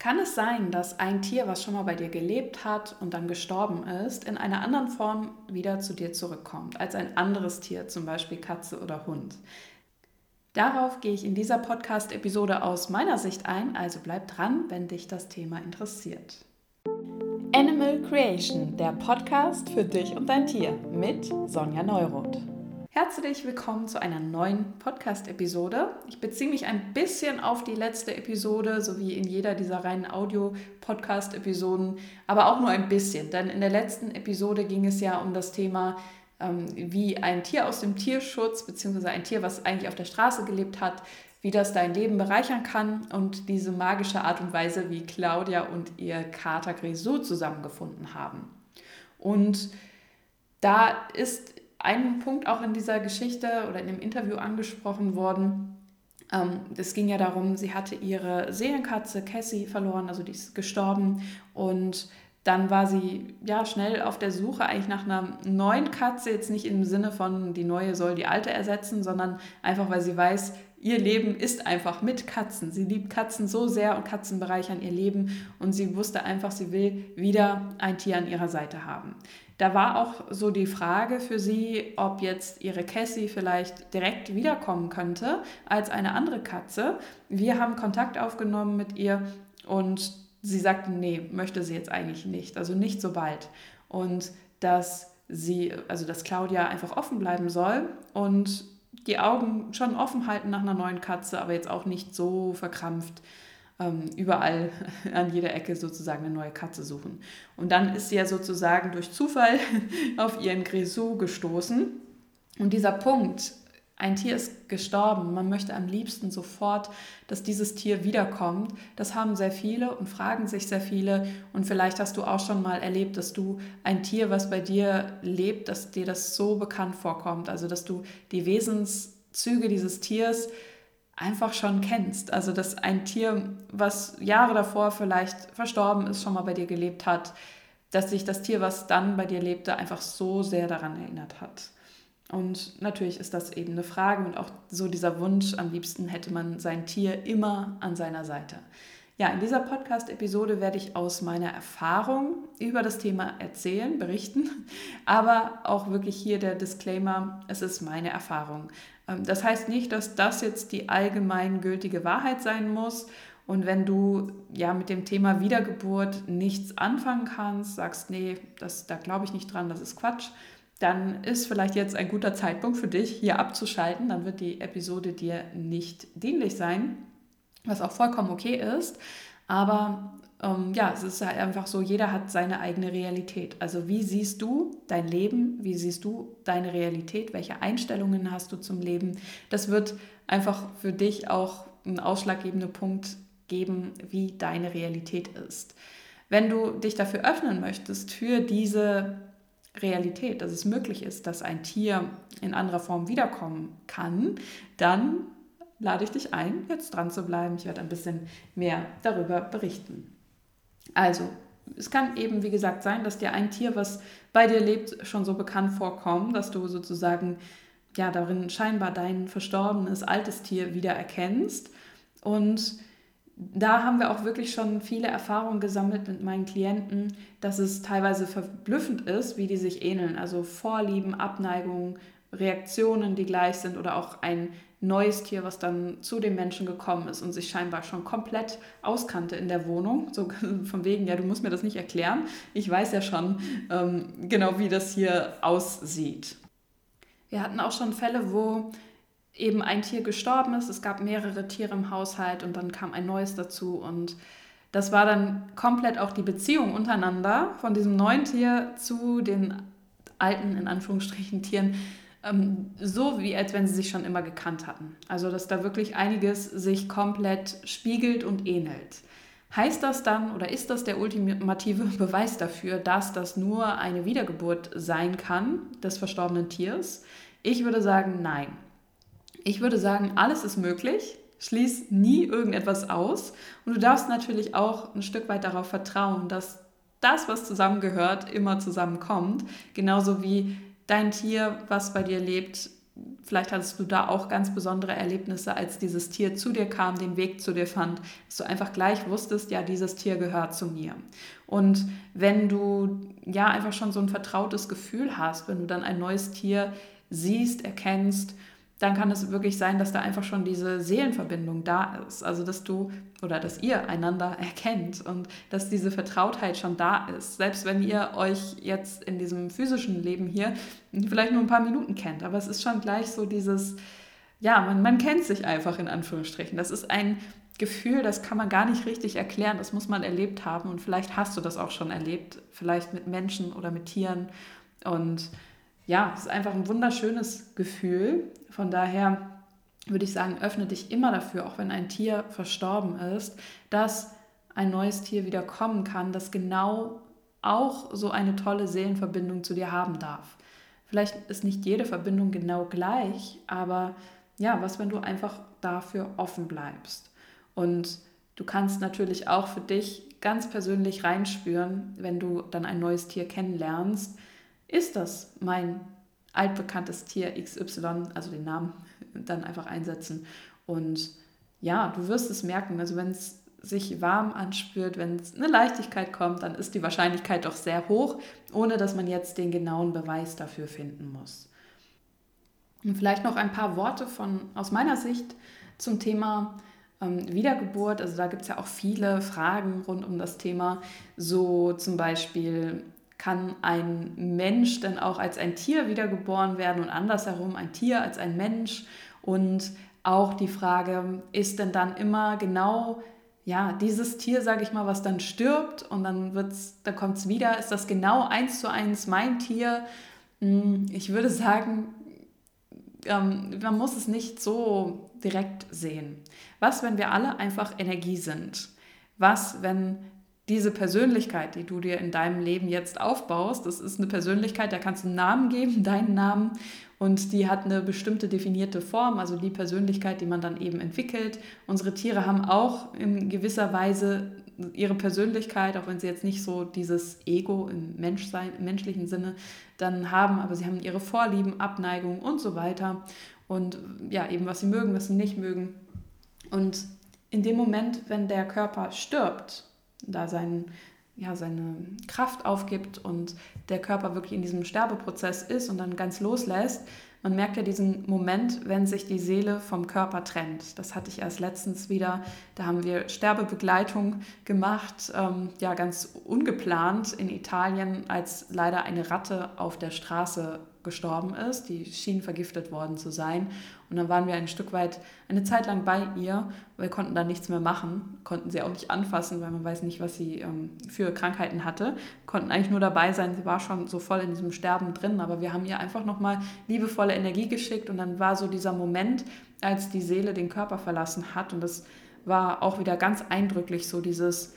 Kann es sein, dass ein Tier, was schon mal bei dir gelebt hat und dann gestorben ist, in einer anderen Form wieder zu dir zurückkommt, als ein anderes Tier, zum Beispiel Katze oder Hund? Darauf gehe ich in dieser Podcast-Episode aus meiner Sicht ein, also bleib dran, wenn dich das Thema interessiert. Animal Creation, der Podcast für dich und dein Tier mit Sonja Neuroth. Herzlich willkommen zu einer neuen Podcast-Episode. Ich beziehe mich ein bisschen auf die letzte Episode, so wie in jeder dieser reinen Audio-Podcast-Episoden, aber auch nur ein bisschen, denn in der letzten Episode ging es ja um das Thema, ähm, wie ein Tier aus dem Tierschutz, beziehungsweise ein Tier, was eigentlich auf der Straße gelebt hat, wie das dein Leben bereichern kann und diese magische Art und Weise, wie Claudia und ihr Kater Grisou zusammengefunden haben. Und da ist ein Punkt auch in dieser Geschichte oder in dem Interview angesprochen worden. Ähm, es ging ja darum, sie hatte ihre Seelenkatze Cassie verloren, also die ist gestorben und dann war sie ja schnell auf der Suche eigentlich nach einer neuen Katze, jetzt nicht im Sinne von die neue soll die alte ersetzen, sondern einfach weil sie weiß, ihr Leben ist einfach mit Katzen. Sie liebt Katzen so sehr und Katzen bereichern ihr Leben und sie wusste einfach, sie will wieder ein Tier an ihrer Seite haben. Da war auch so die Frage für sie, ob jetzt ihre Cassie vielleicht direkt wiederkommen könnte als eine andere Katze. Wir haben Kontakt aufgenommen mit ihr und sie sagte, nee, möchte sie jetzt eigentlich nicht, also nicht so bald. Und dass sie, also dass Claudia einfach offen bleiben soll und die Augen schon offen halten nach einer neuen Katze, aber jetzt auch nicht so verkrampft überall an jeder Ecke sozusagen eine neue Katze suchen. Und dann ist sie ja sozusagen durch Zufall auf ihren Grisou gestoßen. Und dieser Punkt, ein Tier ist gestorben, man möchte am liebsten sofort, dass dieses Tier wiederkommt. Das haben sehr viele und fragen sich sehr viele. Und vielleicht hast du auch schon mal erlebt, dass du ein Tier, was bei dir lebt, dass dir das so bekannt vorkommt. Also dass du die Wesenszüge dieses Tiers einfach schon kennst. Also dass ein Tier, was Jahre davor vielleicht verstorben ist, schon mal bei dir gelebt hat, dass sich das Tier, was dann bei dir lebte, einfach so sehr daran erinnert hat. Und natürlich ist das eben eine Frage und auch so dieser Wunsch, am liebsten hätte man sein Tier immer an seiner Seite. Ja, in dieser Podcast-Episode werde ich aus meiner Erfahrung über das Thema erzählen, berichten, aber auch wirklich hier der Disclaimer, es ist meine Erfahrung. Ähm, das heißt nicht, dass das jetzt die allgemeingültige Wahrheit sein muss. Und wenn du ja mit dem Thema Wiedergeburt nichts anfangen kannst, sagst, nee, das, da glaube ich nicht dran, das ist Quatsch, dann ist vielleicht jetzt ein guter Zeitpunkt für dich, hier abzuschalten. Dann wird die Episode dir nicht dienlich sein, was auch vollkommen okay ist. Aber ähm, ja, es ist halt einfach so, jeder hat seine eigene Realität. Also wie siehst du dein Leben? Wie siehst du deine Realität? Welche Einstellungen hast du zum Leben? Das wird einfach für dich auch ein ausschlaggebender Punkt geben, wie deine Realität ist. Wenn du dich dafür öffnen möchtest, für diese Realität, dass es möglich ist, dass ein Tier in anderer Form wiederkommen kann, dann lade ich dich ein, jetzt dran zu bleiben. Ich werde ein bisschen mehr darüber berichten. Also, es kann eben, wie gesagt, sein, dass dir ein Tier, was bei dir lebt, schon so bekannt vorkommt, dass du sozusagen ja darin scheinbar dein verstorbenes altes Tier wieder erkennst. Und da haben wir auch wirklich schon viele Erfahrungen gesammelt mit meinen Klienten, dass es teilweise verblüffend ist, wie die sich ähneln. Also Vorlieben, Abneigungen, Reaktionen, die gleich sind oder auch ein neues Tier, was dann zu dem Menschen gekommen ist und sich scheinbar schon komplett auskannte in der Wohnung. So von wegen, ja, du musst mir das nicht erklären. Ich weiß ja schon ähm, genau, wie das hier aussieht. Wir hatten auch schon Fälle, wo eben ein Tier gestorben ist. Es gab mehrere Tiere im Haushalt und dann kam ein neues dazu und das war dann komplett auch die Beziehung untereinander von diesem neuen Tier zu den alten, in Anführungsstrichen, Tieren ähm, so wie als wenn sie sich schon immer gekannt hatten. Also dass da wirklich einiges sich komplett spiegelt und ähnelt. Heißt das dann oder ist das der ultimative Beweis dafür, dass das nur eine Wiedergeburt sein kann des verstorbenen Tiers? Ich würde sagen, nein. Ich würde sagen, alles ist möglich. Schließ nie irgendetwas aus. Und du darfst natürlich auch ein Stück weit darauf vertrauen, dass das, was zusammengehört, immer zusammenkommt. Genauso wie dein Tier, was bei dir lebt, vielleicht hattest du da auch ganz besondere Erlebnisse, als dieses Tier zu dir kam, den Weg zu dir fand, dass du einfach gleich wusstest, ja, dieses Tier gehört zu mir. Und wenn du ja einfach schon so ein vertrautes Gefühl hast, wenn du dann ein neues Tier siehst, erkennst dann kann es wirklich sein, dass da einfach schon diese Seelenverbindung da ist. Also dass du oder dass ihr einander erkennt und dass diese Vertrautheit schon da ist. Selbst wenn ihr euch jetzt in diesem physischen Leben hier vielleicht nur ein paar Minuten kennt. Aber es ist schon gleich so dieses, ja, man, man kennt sich einfach in Anführungsstrichen. Das ist ein Gefühl, das kann man gar nicht richtig erklären, das muss man erlebt haben und vielleicht hast du das auch schon erlebt, vielleicht mit Menschen oder mit Tieren und ja, es ist einfach ein wunderschönes Gefühl. Von daher würde ich sagen, öffne dich immer dafür, auch wenn ein Tier verstorben ist, dass ein neues Tier wieder kommen kann, das genau auch so eine tolle Seelenverbindung zu dir haben darf. Vielleicht ist nicht jede Verbindung genau gleich, aber ja, was, wenn du einfach dafür offen bleibst? Und du kannst natürlich auch für dich ganz persönlich reinspüren, wenn du dann ein neues Tier kennenlernst, ist das mein altbekanntes Tier XY, also den Namen dann einfach einsetzen. Und ja, du wirst es merken, also wenn es sich warm anspürt, wenn es eine Leichtigkeit kommt, dann ist die Wahrscheinlichkeit doch sehr hoch, ohne dass man jetzt den genauen Beweis dafür finden muss. Und vielleicht noch ein paar Worte von aus meiner Sicht zum Thema ähm, Wiedergeburt. Also da gibt es ja auch viele Fragen rund um das Thema. So zum Beispiel, kann ein Mensch dann auch als ein Tier wiedergeboren werden und andersherum ein Tier als ein Mensch. Und auch die Frage, ist denn dann immer genau ja, dieses Tier, sage ich mal, was dann stirbt und dann, wird's, dann kommt es wieder, ist das genau eins zu eins mein Tier? Hm, ich würde sagen, ähm, man muss es nicht so direkt sehen. Was, wenn wir alle einfach Energie sind? Was, wenn diese Persönlichkeit, die du dir in deinem Leben jetzt aufbaust, das ist eine Persönlichkeit, der kannst du einen Namen geben, deinen Namen, und die hat eine bestimmte definierte Form, also die Persönlichkeit, die man dann eben entwickelt. Unsere Tiere haben auch in gewisser Weise ihre Persönlichkeit, auch wenn sie jetzt nicht so dieses Ego im Menschsein, menschlichen Sinne dann haben, aber sie haben ihre Vorlieben, Abneigungen und so weiter. Und ja, eben was sie mögen, was sie nicht mögen. Und in dem Moment, wenn der Körper stirbt, da sein, ja, seine Kraft aufgibt und der Körper wirklich in diesem Sterbeprozess ist und dann ganz loslässt. Man merkt ja diesen Moment, wenn sich die Seele vom Körper trennt. Das hatte ich erst letztens wieder. Da haben wir Sterbebegleitung gemacht, ähm, ja ganz ungeplant in Italien, als leider eine Ratte auf der Straße gestorben ist. Die schien vergiftet worden zu sein. Und dann waren wir ein Stück weit, eine Zeit lang bei ihr. Wir konnten dann nichts mehr machen, konnten sie auch nicht anfassen, weil man weiß nicht, was sie ähm, für Krankheiten hatte. Konnten eigentlich nur dabei sein. Sie war schon so voll in diesem Sterben drin, aber wir haben ihr einfach nochmal liebevolle Energie geschickt. Und dann war so dieser Moment, als die Seele den Körper verlassen hat. Und das war auch wieder ganz eindrücklich, so dieses,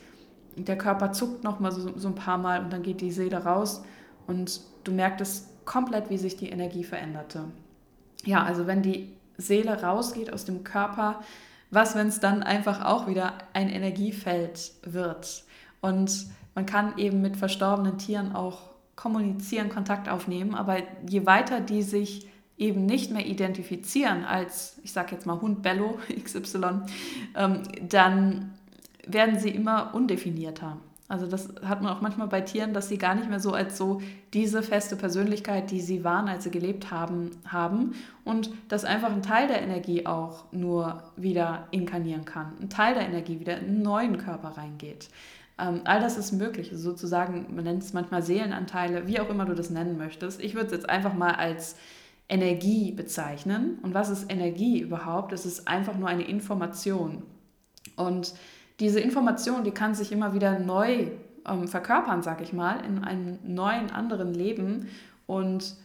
der Körper zuckt nochmal so, so ein paar Mal und dann geht die Seele raus. Und du merktest komplett, wie sich die Energie veränderte. Ja, also wenn die Seele rausgeht aus dem Körper, was, wenn es dann einfach auch wieder ein Energiefeld wird? Und man kann eben mit verstorbenen Tieren auch kommunizieren, Kontakt aufnehmen, aber je weiter die sich eben nicht mehr identifizieren als, ich sage jetzt mal Hund Bello XY, ähm, dann werden sie immer undefinierter. Also das hat man auch manchmal bei Tieren, dass sie gar nicht mehr so als so diese feste Persönlichkeit, die sie waren, als sie gelebt haben, haben und dass einfach ein Teil der Energie auch nur wieder inkarnieren kann, ein Teil der Energie wieder in einen neuen Körper reingeht. Ähm, all das ist möglich, also sozusagen, man nennt es manchmal Seelenanteile, wie auch immer du das nennen möchtest. Ich würde es jetzt einfach mal als Energie bezeichnen. Und was ist Energie überhaupt? Es ist einfach nur eine Information. Und diese Information, die kann sich immer wieder neu ähm, verkörpern, sag ich mal, in einem neuen, anderen Leben. Und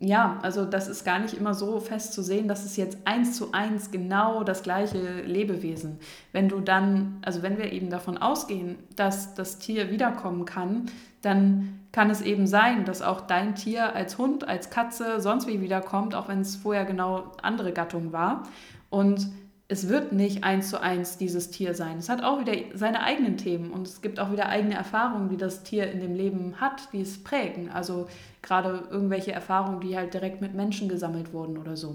ja, also das ist gar nicht immer so fest zu sehen, dass es jetzt eins zu eins genau das gleiche Lebewesen. Wenn du dann, also wenn wir eben davon ausgehen, dass das Tier wiederkommen kann, dann kann es eben sein, dass auch dein Tier als Hund, als Katze, sonst wie wiederkommt, auch wenn es vorher genau andere Gattung war. Und es wird nicht eins zu eins dieses Tier sein. Es hat auch wieder seine eigenen Themen und es gibt auch wieder eigene Erfahrungen, die das Tier in dem Leben hat, die es prägen. Also gerade irgendwelche Erfahrungen, die halt direkt mit Menschen gesammelt wurden oder so.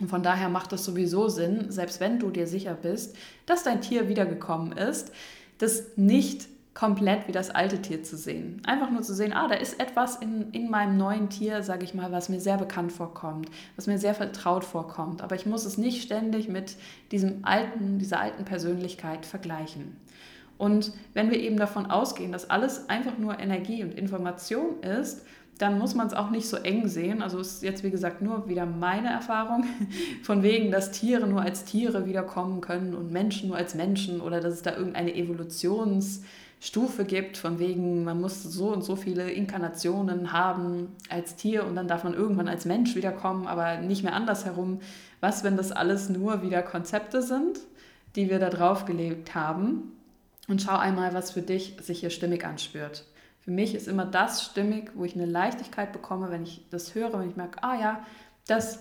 Und von daher macht es sowieso Sinn, selbst wenn du dir sicher bist, dass dein Tier wiedergekommen ist, das nicht komplett wie das alte Tier zu sehen. Einfach nur zu sehen, ah, da ist etwas in, in meinem neuen Tier, sage ich mal, was mir sehr bekannt vorkommt, was mir sehr vertraut vorkommt. Aber ich muss es nicht ständig mit diesem alten, dieser alten Persönlichkeit vergleichen. Und wenn wir eben davon ausgehen, dass alles einfach nur Energie und Information ist, dann muss man es auch nicht so eng sehen. Also ist jetzt, wie gesagt, nur wieder meine Erfahrung, von wegen, dass Tiere nur als Tiere wiederkommen können und Menschen nur als Menschen oder dass es da irgendeine Evolutionsstufe gibt, von wegen, man muss so und so viele Inkarnationen haben als Tier und dann darf man irgendwann als Mensch wiederkommen, aber nicht mehr andersherum. Was, wenn das alles nur wieder Konzepte sind, die wir da drauf gelegt haben? Und schau einmal, was für dich sich hier stimmig anspürt. Für mich ist immer das stimmig, wo ich eine Leichtigkeit bekomme, wenn ich das höre, wenn ich merke, ah ja, das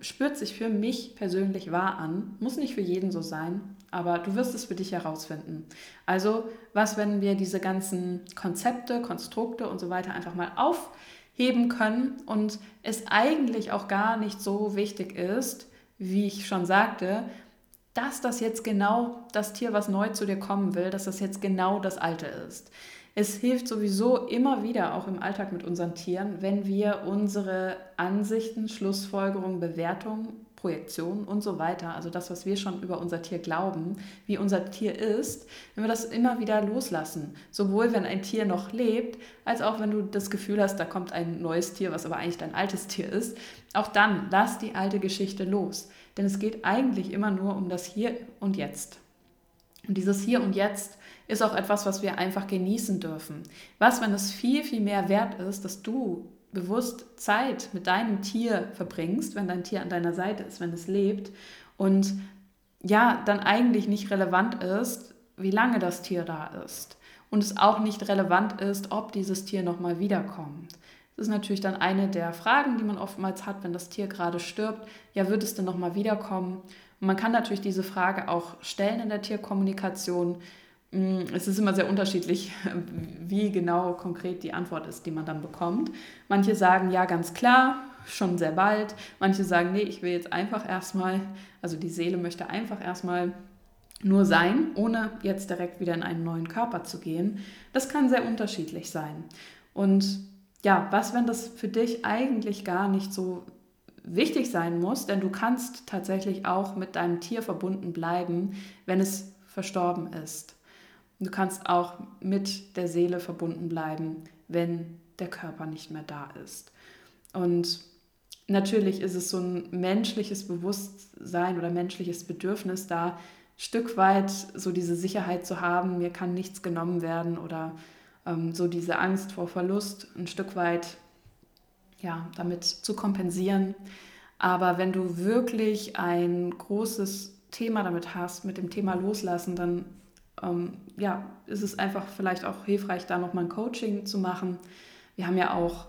spürt sich für mich persönlich wahr an. Muss nicht für jeden so sein, aber du wirst es für dich herausfinden. Also, was, wenn wir diese ganzen Konzepte, Konstrukte und so weiter einfach mal aufheben können und es eigentlich auch gar nicht so wichtig ist, wie ich schon sagte, dass das jetzt genau das Tier, was neu zu dir kommen will, dass das jetzt genau das alte ist. Es hilft sowieso immer wieder, auch im Alltag mit unseren Tieren, wenn wir unsere Ansichten, Schlussfolgerungen, Bewertungen, Projektionen und so weiter, also das, was wir schon über unser Tier glauben, wie unser Tier ist, wenn wir das immer wieder loslassen. Sowohl wenn ein Tier noch lebt, als auch wenn du das Gefühl hast, da kommt ein neues Tier, was aber eigentlich dein altes Tier ist. Auch dann lass die alte Geschichte los. Denn es geht eigentlich immer nur um das Hier und Jetzt. Und dieses Hier und Jetzt ist auch etwas, was wir einfach genießen dürfen. Was, wenn es viel, viel mehr wert ist, dass du bewusst Zeit mit deinem Tier verbringst, wenn dein Tier an deiner Seite ist, wenn es lebt und ja, dann eigentlich nicht relevant ist, wie lange das Tier da ist und es auch nicht relevant ist, ob dieses Tier nochmal wiederkommt. Das ist natürlich dann eine der Fragen, die man oftmals hat, wenn das Tier gerade stirbt. Ja, wird es denn nochmal wiederkommen? Und man kann natürlich diese Frage auch stellen in der Tierkommunikation. Mm, es ist immer sehr unterschiedlich, wie genau konkret die Antwort ist, die man dann bekommt. Manche sagen ja ganz klar, schon sehr bald. Manche sagen, nee, ich will jetzt einfach erstmal, also die Seele möchte einfach erstmal nur sein, ohne jetzt direkt wieder in einen neuen Körper zu gehen. Das kann sehr unterschiedlich sein. Und ja, was, wenn das für dich eigentlich gar nicht so wichtig sein muss, denn du kannst tatsächlich auch mit deinem Tier verbunden bleiben, wenn es verstorben ist. Du kannst auch mit der Seele verbunden bleiben, wenn der Körper nicht mehr da ist. Und natürlich ist es so ein menschliches Bewusstsein oder menschliches Bedürfnis da, Stück weit so diese Sicherheit zu haben, mir kann nichts genommen werden oder ähm, so diese Angst vor Verlust ein Stück weit ja, damit zu kompensieren. Aber wenn du wirklich ein großes Thema damit hast, mit dem Thema Loslassen, dann ähm, ja, ist es einfach vielleicht auch hilfreich, da nochmal ein Coaching zu machen. Wir haben ja auch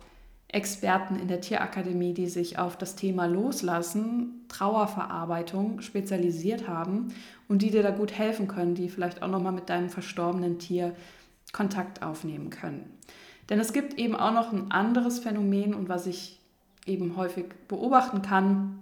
Experten in der Tierakademie, die sich auf das Thema Loslassen, Trauerverarbeitung spezialisiert haben und die dir da gut helfen können, die vielleicht auch nochmal mit deinem verstorbenen Tier Kontakt aufnehmen können. Denn es gibt eben auch noch ein anderes Phänomen und was ich eben häufig beobachten kann,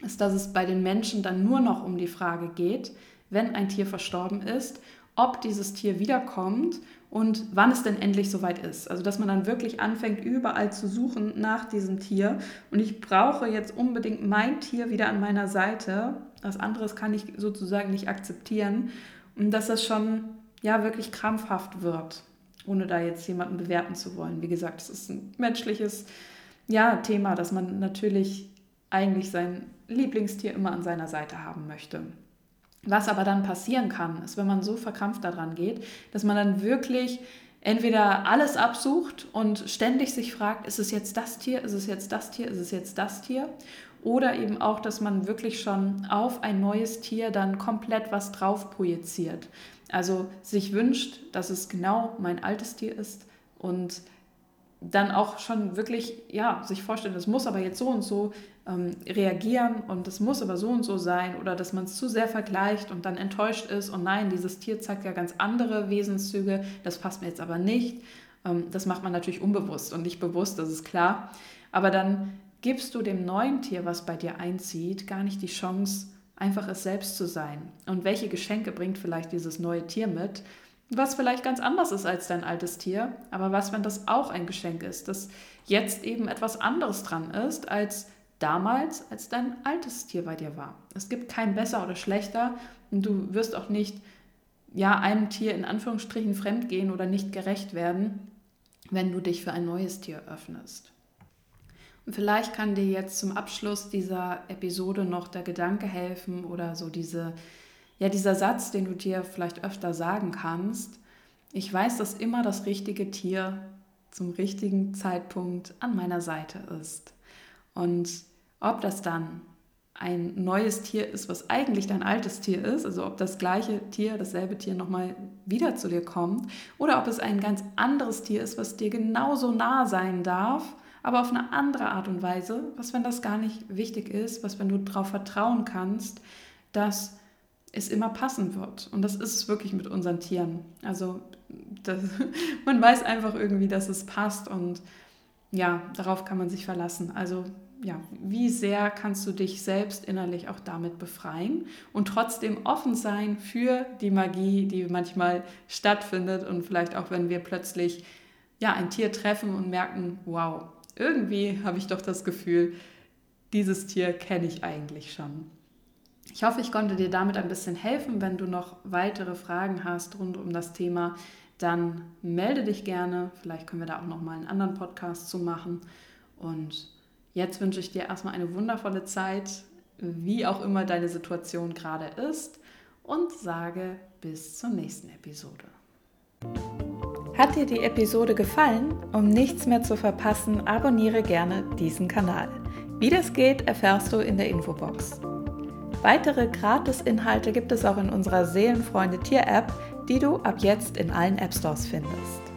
ist, dass es bei den Menschen dann nur noch um die Frage geht, wenn ein Tier verstorben ist, ob dieses Tier wiederkommt und wann es denn endlich soweit ist. Also dass man dann wirklich anfängt, überall zu suchen nach diesem Tier. Und ich brauche jetzt unbedingt mein Tier wieder an meiner Seite. Was anderes kann ich sozusagen nicht akzeptieren. Und dass das schon ja wirklich krampfhaft wird ohne da jetzt jemanden bewerten zu wollen. Wie gesagt, es ist ein menschliches ja, Thema, dass man natürlich eigentlich sein Lieblingstier immer an seiner Seite haben möchte. Was aber dann passieren kann, ist, wenn man so verkrampft daran geht, dass man dann wirklich entweder alles absucht und ständig sich fragt, ist es jetzt das Tier, ist es jetzt das Tier, ist es jetzt das Tier? Oder eben auch, dass man wirklich schon auf ein neues Tier dann komplett was drauf projiziert. Also sich wünscht, dass es genau mein altes Tier ist und dann auch schon wirklich, ja, sich vorstellen, das muss aber jetzt so und so ähm, reagieren und das muss aber so und so sein oder dass man es zu sehr vergleicht und dann enttäuscht ist und nein, dieses Tier zeigt ja ganz andere Wesenszüge, das passt mir jetzt aber nicht. Ähm, das macht man natürlich unbewusst und nicht bewusst, das ist klar. Aber dann gibst du dem neuen Tier, was bei dir einzieht, gar nicht die Chance, einfach es selbst zu sein. Und welche Geschenke bringt vielleicht dieses neue Tier mit? Was vielleicht ganz anders ist als dein altes Tier, aber was, wenn das auch ein Geschenk ist, dass jetzt eben etwas anderes dran ist als damals, als dein altes Tier bei dir war. Es gibt kein besser oder schlechter und du wirst auch nicht ja, einem Tier in Anführungsstrichen fremdgehen oder nicht gerecht werden, wenn du dich für ein neues Tier öffnest. Und vielleicht kann dir jetzt zum Abschluss dieser Episode noch der Gedanke helfen oder so diese, ja, dieser Satz, den du dir vielleicht öfter sagen kannst. Ich weiß, dass immer das richtige Tier zum richtigen Zeitpunkt an meiner Seite ist. Und ob das dann ein neues Tier ist, was eigentlich dein altes Tier ist, also ob das gleiche Tier, dasselbe Tier nochmal wieder zu dir kommt, oder ob es ein ganz anderes Tier ist, was dir genauso nah sein darf, aber auf eine andere Art und Weise, was wenn das gar nicht wichtig ist, was wenn du darauf vertrauen kannst, dass es immer passen wird. Und das ist es wirklich mit unseren Tieren. Also das, man weiß einfach irgendwie, dass es passt und ja, darauf kann man sich verlassen. Also ja, wie sehr kannst du dich selbst innerlich auch damit befreien und trotzdem offen sein für die Magie, die manchmal stattfindet und vielleicht auch, wenn wir plötzlich ja, ein Tier treffen und merken, wow, irgendwie habe ich doch das Gefühl, dieses Tier kenne ich eigentlich schon. Ich hoffe, ich konnte dir damit ein bisschen helfen. Wenn du noch weitere Fragen hast rund um das Thema, dann melde dich gerne. Vielleicht können wir da auch noch mal einen anderen Podcast zu machen. Und jetzt wünsche ich dir erstmal eine wundervolle Zeit, wie auch immer deine Situation gerade ist, und sage bis zur nächsten Episode. Hat dir die Episode gefallen? Um nichts mehr zu verpassen, abonniere gerne diesen Kanal. Wie das geht, erfährst du in der Infobox. Weitere Gratis-Inhalte gibt es auch in unserer Seelenfreunde Tier-App, die du ab jetzt in allen App Stores findest.